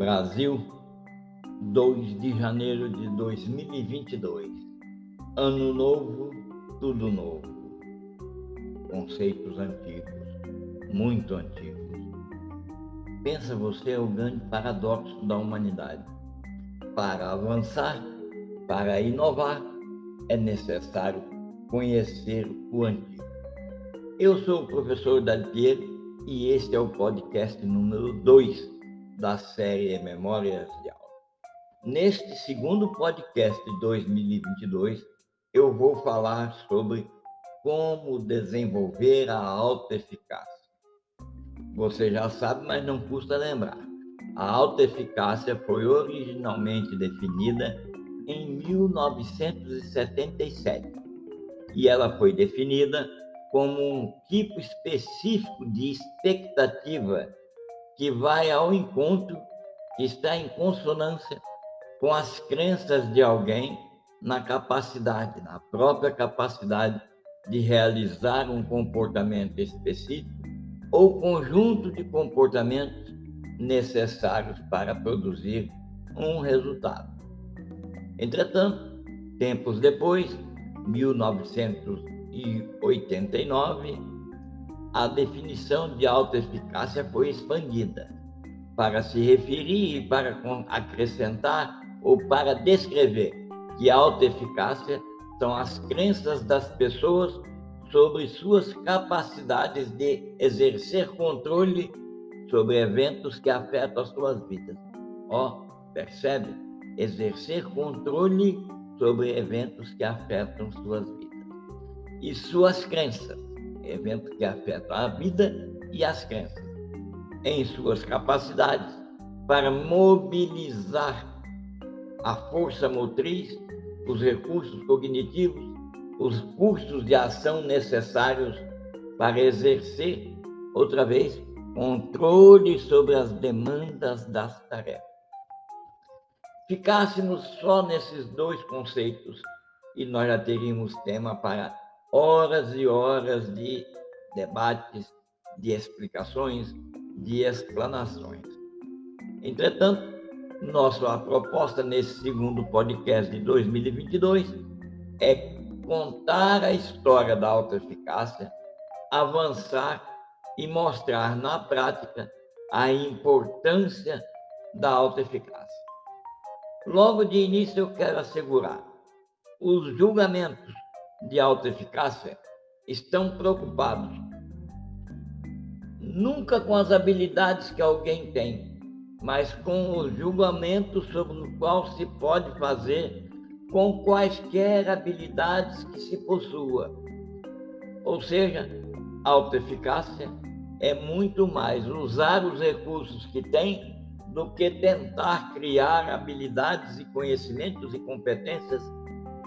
Brasil, 2 de janeiro de 2022. Ano novo, tudo novo. Conceitos antigos, muito antigos. Pensa você é o grande paradoxo da humanidade. Para avançar, para inovar, é necessário conhecer o antigo. Eu sou o professor Dalpier e este é o podcast número 2 da série Memórias de Aula. Neste segundo podcast de 2022, eu vou falar sobre como desenvolver a autoeficácia. Você já sabe, mas não custa lembrar. A autoeficácia foi originalmente definida em 1977 e ela foi definida como um tipo específico de expectativa que vai ao encontro, que está em consonância com as crenças de alguém na capacidade, na própria capacidade de realizar um comportamento específico ou conjunto de comportamentos necessários para produzir um resultado. Entretanto, tempos depois, 1989, a definição de autoeficácia foi expandida para se referir e para acrescentar ou para descrever que autoeficácia são as crenças das pessoas sobre suas capacidades de exercer controle sobre eventos que afetam as suas vidas. Ó, oh, percebe? Exercer controle sobre eventos que afetam suas vidas. E suas crenças eventos que afetam a vida e as crenças, em suas capacidades para mobilizar a força motriz, os recursos cognitivos, os cursos de ação necessários para exercer, outra vez, controle sobre as demandas das tarefas. Ficássemos só nesses dois conceitos e nós já teríamos tema para horas e horas de debates, de explicações, de explanações. Entretanto, nossa proposta nesse segundo podcast de 2022 é contar a história da autoeficácia, avançar e mostrar na prática a importância da autoeficácia. Logo de início, eu quero assegurar: os julgamentos de alta eficácia estão preocupados nunca com as habilidades que alguém tem, mas com o julgamento sobre o qual se pode fazer com quaisquer habilidades que se possua. Ou seja, alta eficácia é muito mais usar os recursos que tem do que tentar criar habilidades e conhecimentos e competências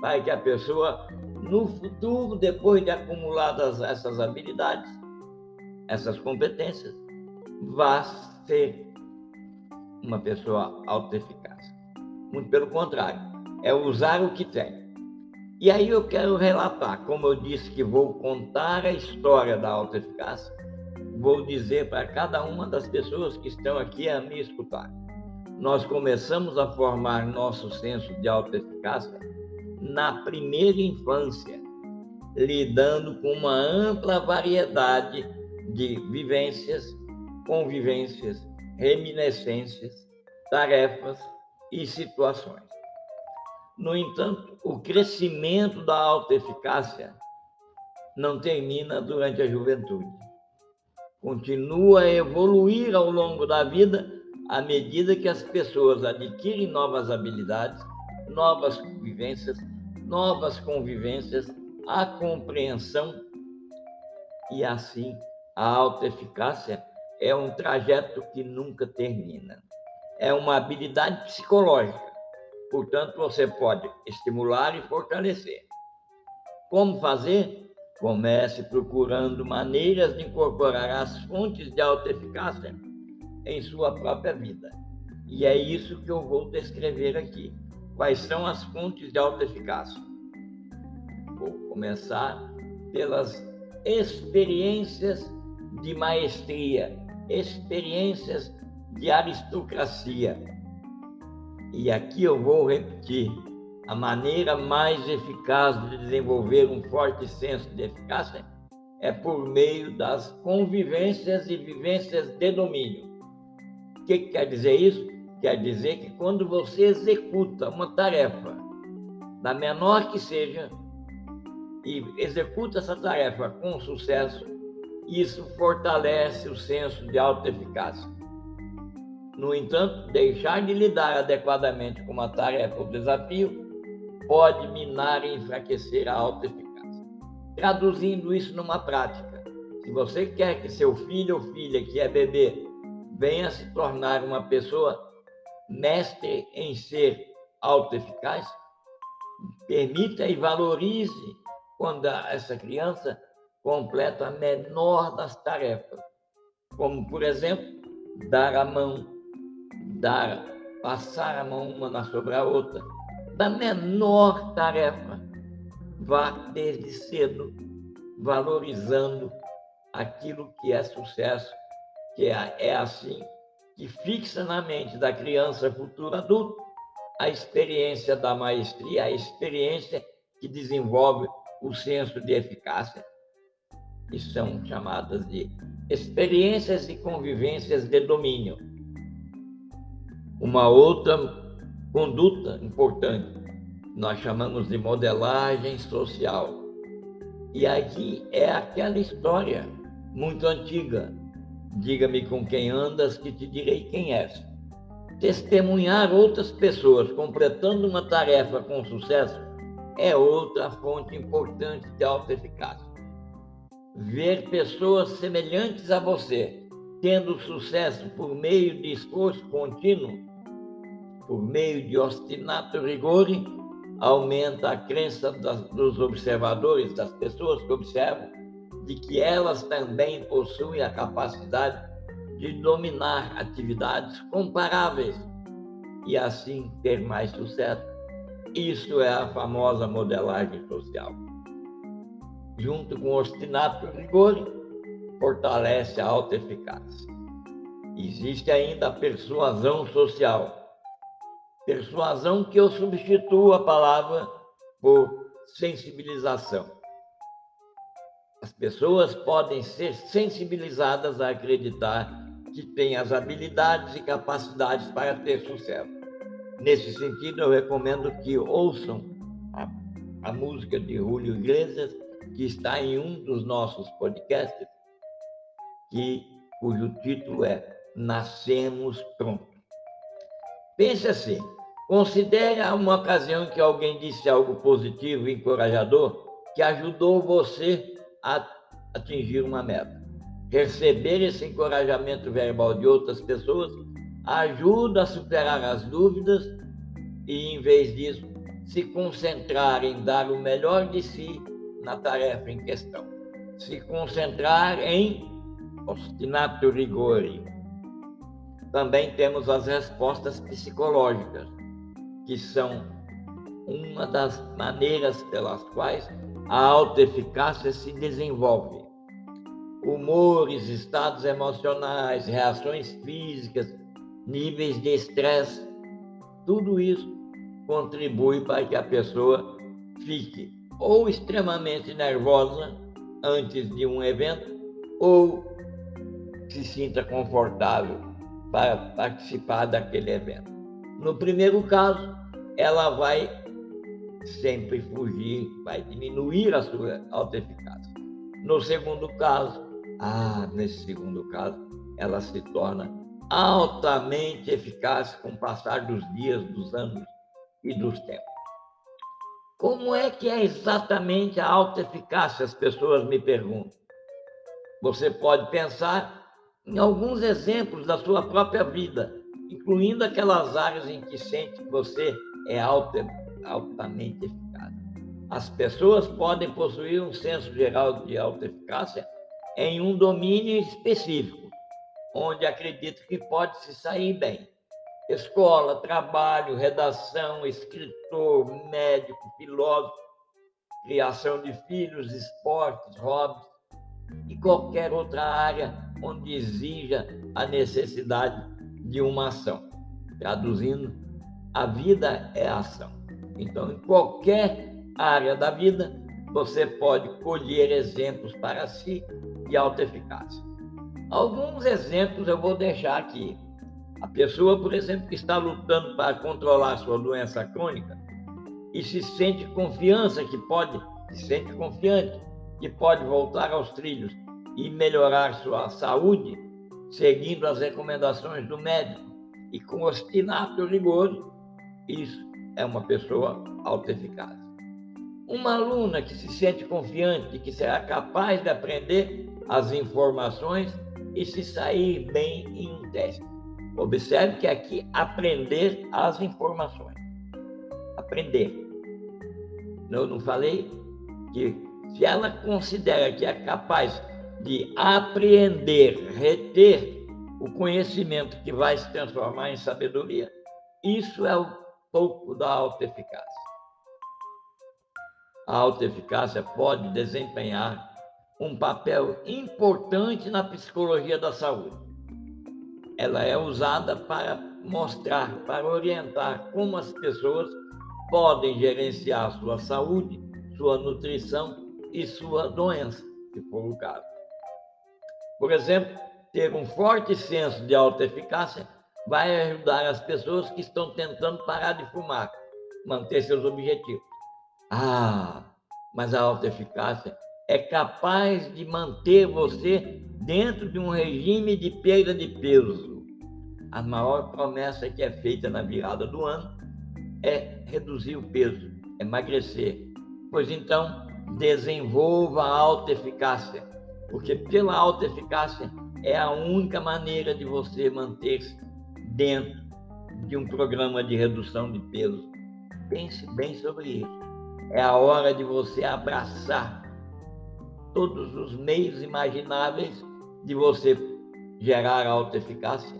para que a pessoa no futuro, depois de acumuladas essas habilidades, essas competências, vá ser uma pessoa autoeficaz. Muito pelo contrário, é usar o que tem. E aí eu quero relatar, como eu disse que vou contar a história da autoeficácia, vou dizer para cada uma das pessoas que estão aqui a me escutar. Nós começamos a formar nosso senso de autoeficácia na primeira infância, lidando com uma ampla variedade de vivências, convivências, reminiscências, tarefas e situações. No entanto, o crescimento da autoeficácia não termina durante a juventude. Continua a evoluir ao longo da vida à medida que as pessoas adquirem novas habilidades, novas vivências novas convivências, a compreensão e assim a autoeficácia é um trajeto que nunca termina. É uma habilidade psicológica, portanto, você pode estimular e fortalecer. Como fazer? Comece procurando maneiras de incorporar as fontes de autoeficácia em sua própria vida. E é isso que eu vou descrever aqui. Quais são as fontes de alta eficácia? Vou começar pelas experiências de maestria, experiências de aristocracia. E aqui eu vou repetir: a maneira mais eficaz de desenvolver um forte senso de eficácia é por meio das convivências e vivências de domínio. O que, que quer dizer isso? Quer dizer que quando você executa uma tarefa, da menor que seja, e executa essa tarefa com sucesso, isso fortalece o senso de autoeficácia. No entanto, deixar de lidar adequadamente com uma tarefa ou desafio pode minar e enfraquecer a autoeficácia. Traduzindo isso numa prática, se você quer que seu filho ou filha que é bebê venha se tornar uma pessoa mestre em ser autoeficaz, permita e valorize quando essa criança completa a menor das tarefas, como, por exemplo, dar a mão, dar, passar a mão uma sobre a outra, da menor tarefa, vá desde cedo valorizando aquilo que é sucesso, que é, é assim que fixa na mente da criança futura adulto a experiência da maestria, a experiência que desenvolve o senso de eficácia, que são chamadas de experiências e convivências de domínio. Uma outra conduta importante nós chamamos de modelagem social. E aqui é aquela história muito antiga. Diga-me com quem andas, que te direi quem és. Testemunhar outras pessoas completando uma tarefa com sucesso é outra fonte importante de alta eficácia. Ver pessoas semelhantes a você tendo sucesso por meio de esforço contínuo, por meio de ostinato rigor, aumenta a crença das, dos observadores, das pessoas que observam, de que elas também possuem a capacidade de dominar atividades comparáveis e assim ter mais sucesso. Isso é a famosa modelagem social. Junto com o ostinato rigor, fortalece a alta eficácia. Existe ainda a persuasão social Persuasão que eu substituo a palavra por sensibilização. As pessoas podem ser sensibilizadas a acreditar que têm as habilidades e capacidades para ter sucesso. Nesse sentido, eu recomendo que ouçam a, a música de Julio Iglesias, que está em um dos nossos podcasts, que, cujo título é Nascemos Prontos. Pense assim: considere uma ocasião que alguém disse algo positivo encorajador que ajudou você a atingir uma meta. Receber esse encorajamento verbal de outras pessoas ajuda a superar as dúvidas e, em vez disso, se concentrar em dar o melhor de si na tarefa em questão. Se concentrar em ostinato rigore, também temos as respostas psicológicas, que são uma das maneiras pelas quais a autoeficácia se desenvolve. Humores, estados emocionais, reações físicas, níveis de estresse, tudo isso contribui para que a pessoa fique ou extremamente nervosa antes de um evento ou se sinta confortável para participar daquele evento. No primeiro caso, ela vai sempre fugir, vai diminuir a sua autoeficácia. No segundo caso, ah, nesse segundo caso, ela se torna altamente eficaz com o passar dos dias, dos anos e dos tempos. Como é que é exatamente a autoeficácia? As pessoas me perguntam. Você pode pensar em alguns exemplos da sua própria vida, incluindo aquelas áreas em que sente que você é altamente eficaz. As pessoas podem possuir um senso geral de autoeficácia em um domínio específico, onde acredita que pode se sair bem. Escola, trabalho, redação, escritor, médico, filósofo, criação de filhos, esportes, hobbies e qualquer outra área onde exija a necessidade de uma ação. Traduzindo, a vida é ação. Então, em qualquer área da vida, você pode colher exemplos para si de alta eficácia. Alguns exemplos eu vou deixar aqui. A pessoa, por exemplo, que está lutando para controlar sua doença crônica e se sente confiança que pode, se sente confiante que pode voltar aos trilhos e melhorar sua saúde, seguindo as recomendações do médico e com obstinato rigor, isso é uma pessoa autoeficaz. Uma aluna que se sente confiante que será capaz de aprender as informações e se sair bem em um teste. Observe que aqui aprender as informações. Aprender. Eu não falei que se ela considera que é capaz de apreender, reter o conhecimento que vai se transformar em sabedoria, isso é o pouco da autoeficácia. A autoeficácia pode desempenhar um papel importante na psicologia da saúde. Ela é usada para mostrar, para orientar como as pessoas podem gerenciar sua saúde, sua nutrição e sua doença, se for o caso. Por exemplo, ter um forte senso de autoeficácia vai ajudar as pessoas que estão tentando parar de fumar, manter seus objetivos. Ah, mas a autoeficácia é capaz de manter você dentro de um regime de perda de peso. A maior promessa que é feita na virada do ano é reduzir o peso, emagrecer. Pois então, desenvolva a autoeficácia, porque pela autoeficácia é a única maneira de você manter-se dentro de um programa de redução de peso. Pense bem sobre isso. É a hora de você abraçar todos os meios imagináveis de você gerar autoeficácia,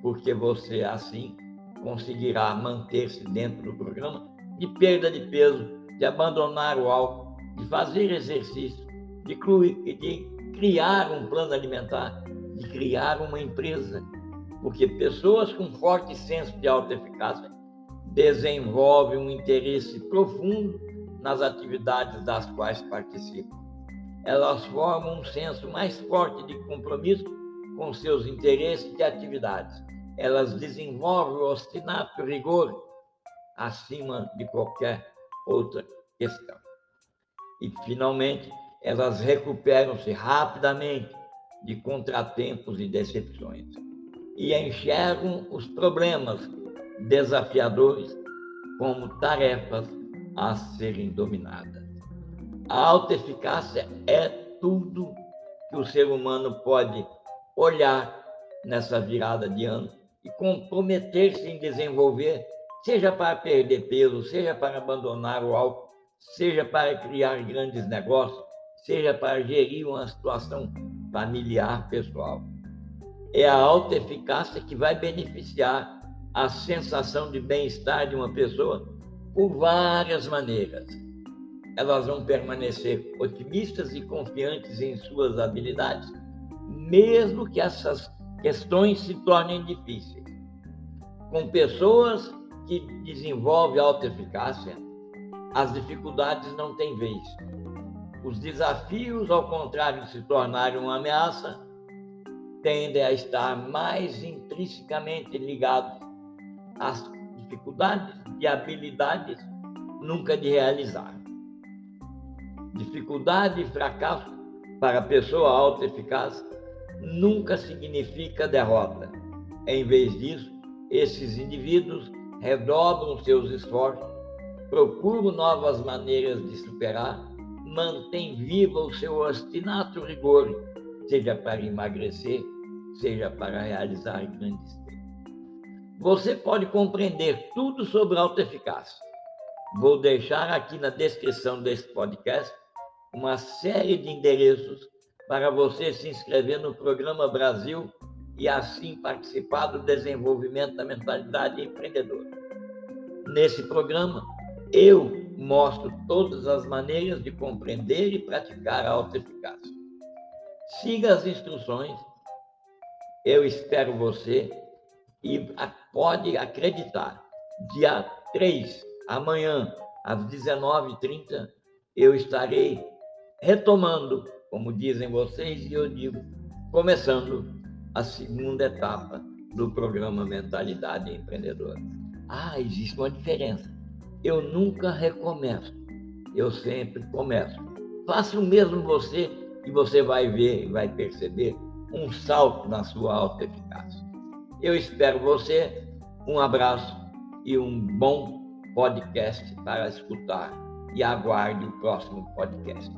porque você assim conseguirá manter-se dentro do programa de perda de peso, de abandonar o álcool, de fazer exercício, de, de criar um plano alimentar, de criar uma empresa, porque pessoas com forte senso de autoeficácia desenvolvem um interesse profundo nas atividades das quais participam. Elas formam um senso mais forte de compromisso com seus interesses e atividades. Elas desenvolvem o obstinato rigor acima de qualquer outra questão. E, finalmente, elas recuperam-se rapidamente de contratempos e decepções e enxergam os problemas desafiadores como tarefas a serem dominadas. A alta eficácia é tudo que o ser humano pode olhar nessa virada de ano e comprometer-se em desenvolver, seja para perder peso, seja para abandonar o álcool, seja para criar grandes negócios, seja para gerir uma situação familiar pessoal é a alta eficácia que vai beneficiar a sensação de bem-estar de uma pessoa por várias maneiras. Elas vão permanecer otimistas e confiantes em suas habilidades, mesmo que essas questões se tornem difíceis. Com pessoas que desenvolvem alta eficácia, as dificuldades não têm vez. Os desafios, ao contrário se tornarem uma ameaça, tendem a estar mais intrinsecamente ligados às dificuldades e habilidades nunca de realizar. Dificuldade e fracasso para a pessoa autoeficaz nunca significa derrota. Em vez disso, esses indivíduos redobram seus esforços, procuram novas maneiras de superar, mantêm vivo o seu obstinato rigor, seja para emagrecer, seja para realizar grandes feitos. Você pode compreender tudo sobre autoeficácia. Vou deixar aqui na descrição desse podcast uma série de endereços para você se inscrever no Programa Brasil e assim participar do desenvolvimento da mentalidade empreendedora. Nesse programa, eu mostro todas as maneiras de compreender e praticar a autoeficácia. Siga as instruções eu espero você E pode acreditar, dia 3, amanhã, às 19h30, eu estarei retomando, como dizem vocês, e eu digo, começando a segunda etapa do programa Mentalidade Empreendedora. Ah, existe uma diferença. Eu nunca recomeço, eu sempre começo. Faça o mesmo você e você vai ver e vai perceber um salto na sua alta eficácia. Eu espero você. Um abraço e um bom podcast para escutar. E aguarde o próximo podcast.